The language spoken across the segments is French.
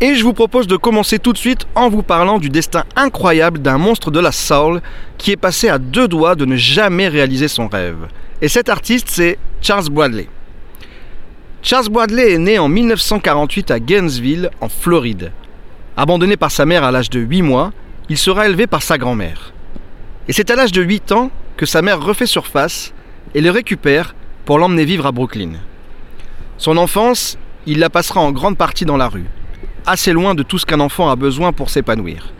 Et je vous propose de commencer tout de suite en vous parlant du destin incroyable d'un monstre de la soul qui est passé à deux doigts de ne jamais réaliser son rêve. Et cet artiste, c'est Charles Bradley. Charles Bradley est né en 1948 à Gainesville, en Floride. Abandonné par sa mère à l'âge de 8 mois, il sera élevé par sa grand-mère. Et c'est à l'âge de 8 ans que sa mère refait surface et le récupère pour l'emmener vivre à Brooklyn. Son enfance, il la passera en grande partie dans la rue, assez loin de tout ce qu'un enfant a besoin pour s'épanouir.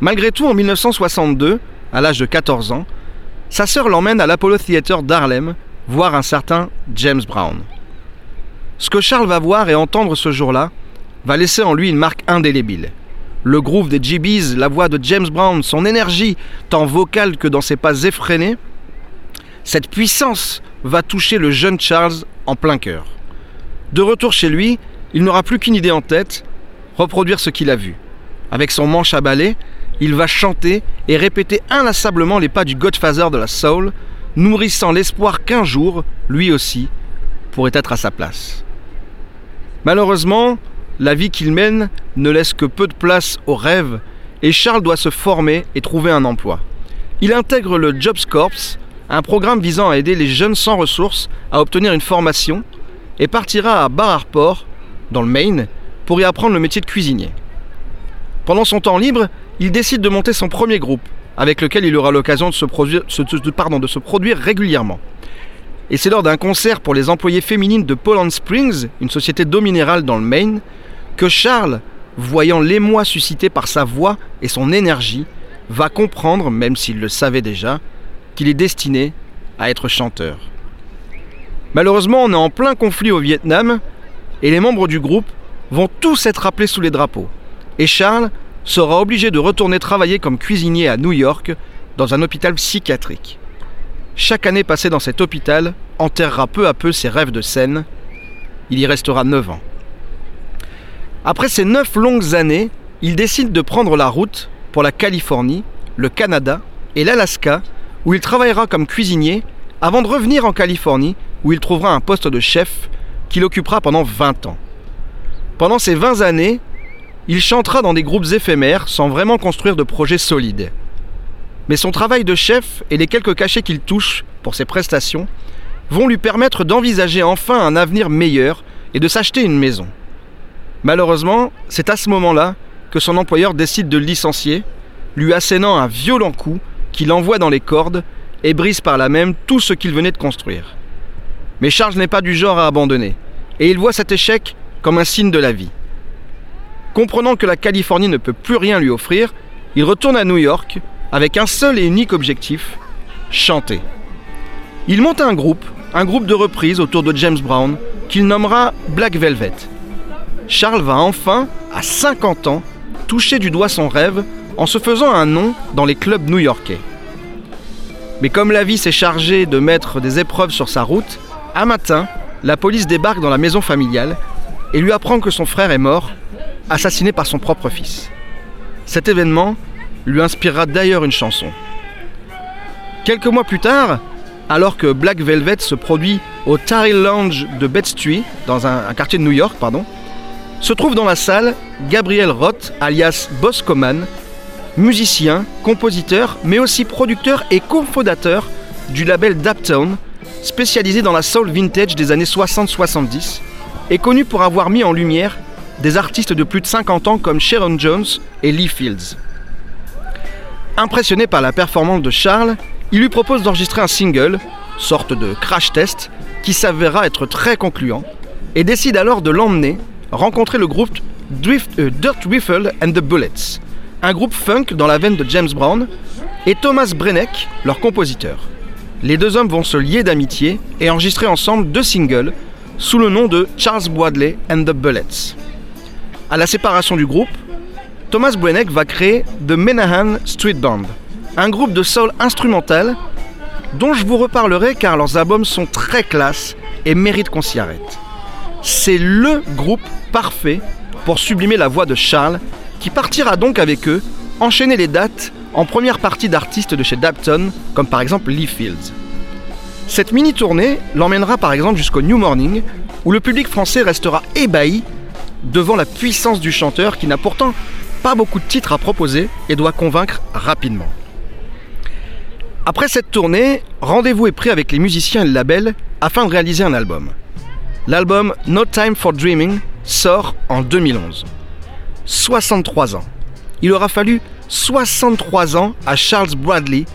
Malgré tout, en 1962, à l'âge de 14 ans, sa sœur l'emmène à l'Apollo Theater d'Harlem voir un certain James Brown. Ce que Charles va voir et entendre ce jour-là va laisser en lui une marque indélébile. Le groove des GBs, la voix de James Brown, son énergie, tant vocale que dans ses pas effrénés, cette puissance va toucher le jeune Charles en plein cœur. De retour chez lui, il n'aura plus qu'une idée en tête, reproduire ce qu'il a vu. Avec son manche à balai, il va chanter et répéter inlassablement les pas du Godfather de la Soul, nourrissant l'espoir qu'un jour, lui aussi, pourrait être à sa place. Malheureusement, la vie qu'il mène ne laisse que peu de place aux rêves et Charles doit se former et trouver un emploi. Il intègre le Jobs Corps, un programme visant à aider les jeunes sans ressources à obtenir une formation et partira à Bar Harbor, dans le Maine, pour y apprendre le métier de cuisinier. Pendant son temps libre, il décide de monter son premier groupe, avec lequel il aura l'occasion de, se produire, régulièrement. Et c'est lors d'un concert pour les employés féminines de Poland Springs, une société d'eau minérale dans le Maine, que Charles, voyant l'émoi suscité par sa voix et son énergie, va comprendre, même s'il le savait déjà, qu'il est destiné à être chanteur. Malheureusement, on est en plein conflit au Vietnam et les membres du groupe vont tous être appelés sous les drapeaux. Et Charles sera obligé de retourner travailler comme cuisinier à New York dans un hôpital psychiatrique. Chaque année passée dans cet hôpital enterrera peu à peu ses rêves de scène. Il y restera 9 ans. Après ces 9 longues années, il décide de prendre la route pour la Californie, le Canada et l'Alaska, où il travaillera comme cuisinier avant de revenir en Californie, où il trouvera un poste de chef qu'il occupera pendant 20 ans. Pendant ces 20 années, il chantera dans des groupes éphémères sans vraiment construire de projets solides. Mais son travail de chef et les quelques cachets qu'il touche pour ses prestations vont lui permettre d'envisager enfin un avenir meilleur et de s'acheter une maison. Malheureusement, c'est à ce moment-là que son employeur décide de le licencier, lui assénant un violent coup qui l'envoie dans les cordes et brise par là même tout ce qu'il venait de construire. Mais Charles n'est pas du genre à abandonner, et il voit cet échec comme un signe de la vie. Comprenant que la Californie ne peut plus rien lui offrir, il retourne à New York avec un seul et unique objectif, chanter. Il monte un groupe, un groupe de reprises autour de James Brown, qu'il nommera Black Velvet. Charles va enfin, à 50 ans, toucher du doigt son rêve en se faisant un nom dans les clubs new-yorkais. Mais comme la vie s'est chargée de mettre des épreuves sur sa route, un matin, la police débarque dans la maison familiale et lui apprend que son frère est mort, assassiné par son propre fils. Cet événement lui inspirera d'ailleurs une chanson. Quelques mois plus tard, alors que Black Velvet se produit au Tary Lounge de Bed-Stuy, dans un, quartier de New York, se trouve dans la salle Gabriel Roth, alias Boscoman, musicien, compositeur, mais aussi producteur et cofondateur du label Daptown, spécialisé dans la soul vintage des années 60-70, et connu pour avoir mis en lumière des artistes de plus de 50 ans comme Sharon Jones et Lee Fields. Impressionné par la performance de Charles, il lui propose d'enregistrer un single, sorte de crash test, qui s'avérera être très concluant, et décide alors de l'emmener rencontrer le groupe euh, Dirt Riffle and the Bullets, un groupe funk dans la veine de James Brown, et Thomas Brenneck, leur compositeur. Les deux hommes vont se lier d'amitié et enregistrer ensemble deux singles sous le nom de Charles Bradley and the Bullets. À la séparation du groupe, Thomas Brenneck va créer The Menahan Street Band, un groupe de soul instrumental dont je vous reparlerai car leurs albums sont très classe et méritent qu'on s'y arrête. C'est LE groupe parfait pour sublimer la voix de Charles qui partira donc avec eux enchaîner les dates en première partie d'artistes de chez Dapton, comme par exemple Lee Fields. Cette mini-tournée l'emmènera par exemple jusqu'au New Morning, où le public français restera ébahi devant la puissance du chanteur qui n'a pourtant pas beaucoup de titres à proposer et doit convaincre rapidement. Après cette tournée, rendez-vous est pris avec les musiciens et le label afin de réaliser un album. L'album No Time for Dreaming sort en 2011. 63 ans. Il aura fallu 63 ans à Charles Bradley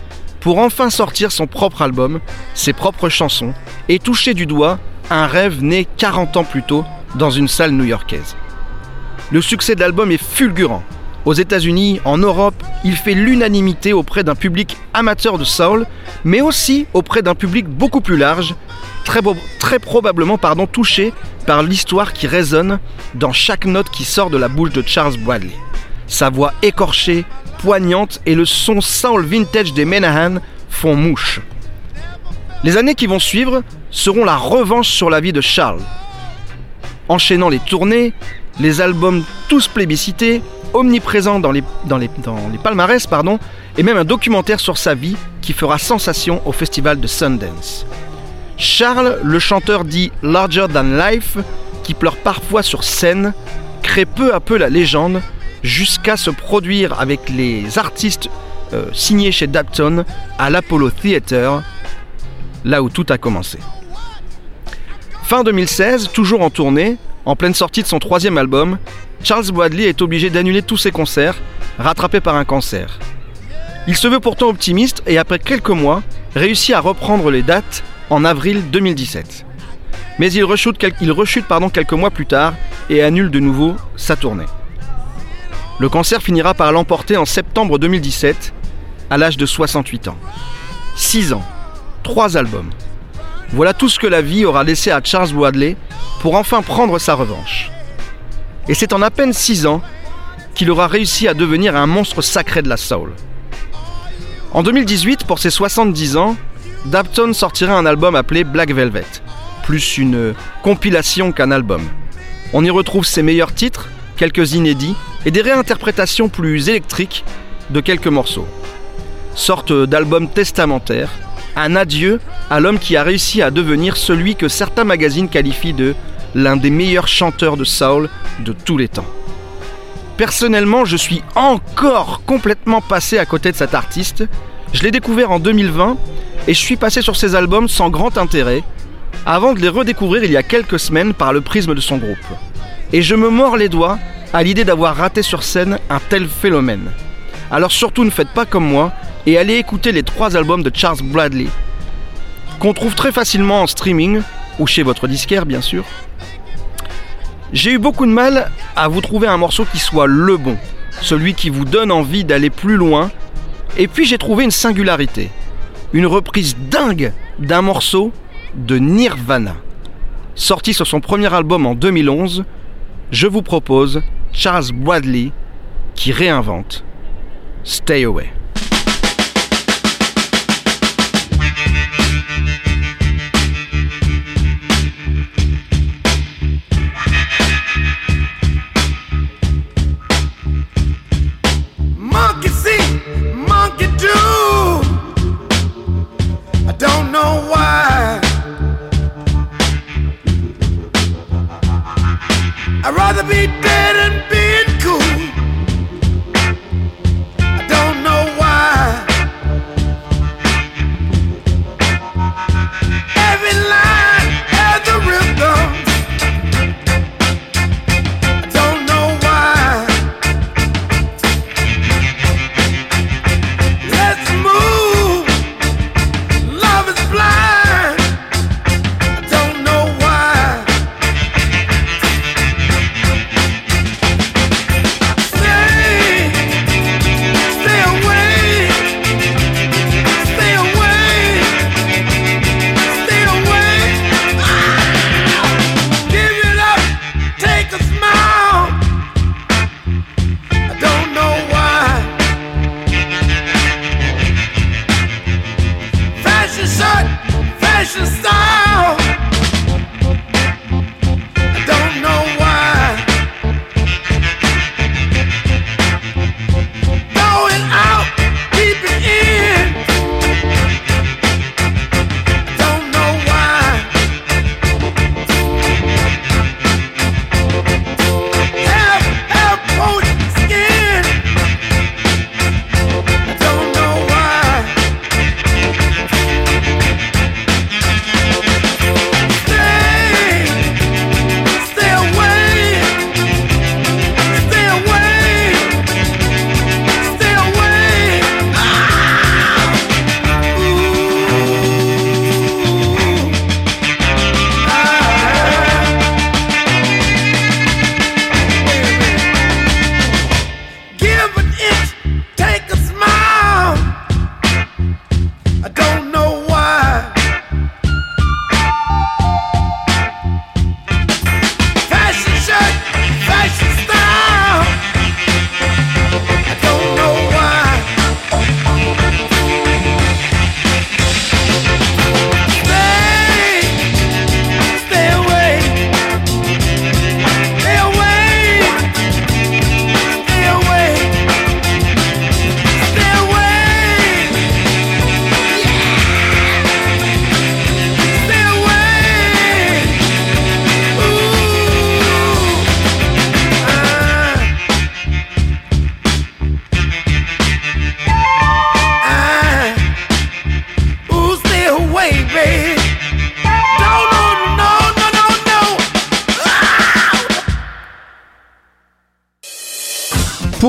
pour enfin sortir son propre album, ses propres chansons et toucher du doigt un rêve né 40 ans plus tôt dans une salle new-yorkaise. Le succès de l'album est fulgurant. Aux États-Unis, en Europe, il fait l'unanimité auprès d'un public amateur de soul, mais aussi auprès d'un public beaucoup plus large, très, probablement pardon, touché par l'histoire qui résonne dans chaque note qui sort de la bouche de Charles Bradley. Sa voix écorchée, poignante et le son soul vintage des Menahan font mouche. Les années qui vont suivre seront la revanche sur la vie de Charles. Enchaînant les tournées, les albums tous plébiscités, omniprésents dans les, palmarès, pardon, et même un documentaire sur sa vie qui fera sensation au festival de Sundance. Charles, le chanteur dit Larger Than Life, qui pleure parfois sur scène, crée peu à peu la légende jusqu'à se produire avec les artistes euh, signés chez Dapton à l'Apollo Theater, là où tout a commencé. Fin 2016, toujours en tournée, en pleine sortie de son troisième album, Charles Bradley est obligé d'annuler tous ses concerts, rattrapé par un cancer. Il se veut pourtant optimiste et après quelques mois, réussit à reprendre les dates en avril 2017. Mais il rechute, il quelques mois plus tard et annule de nouveau sa tournée. Le cancer finira par l'emporter en septembre 2017, à l'âge de 68 ans. 6 ans, 3 albums. Voilà tout ce que la vie aura laissé à Charles Bradley pour enfin prendre sa revanche. Et c'est en à peine 6 ans qu'il aura réussi à devenir un monstre sacré de la soul. En 2018, pour ses 70 ans, Dapton sortira un album appelé Black Velvet, plus une compilation qu'un album. On y retrouve ses meilleurs titres, quelques inédits et des réinterprétations plus électriques de quelques morceaux. Sorte d'album testamentaire, un adieu à l'homme qui a réussi à devenir celui que certains magazines qualifient de l'un des meilleurs chanteurs de soul de tous les temps. Personnellement, je suis encore complètement passé à côté de cet artiste. Je l'ai découvert en 2020 et je suis passé sur ses albums sans grand intérêt, avant de les redécouvrir il y a quelques semaines par le prisme de son groupe. Et je me mords les doigts à l'idée d'avoir raté sur scène un tel phénomène. Alors surtout ne faites pas comme moi et allez écouter les trois albums de Charles Bradley, qu'on trouve très facilement en streaming, ou chez votre disquaire bien sûr. J'ai eu beaucoup de mal à vous trouver un morceau qui soit le bon, celui qui vous donne envie d'aller plus loin, et puis j'ai trouvé une singularité, une reprise dingue d'un morceau de Nirvana. Sorti sur son premier album en 2011, je vous propose Charles Bradley qui réinvente Stay Away.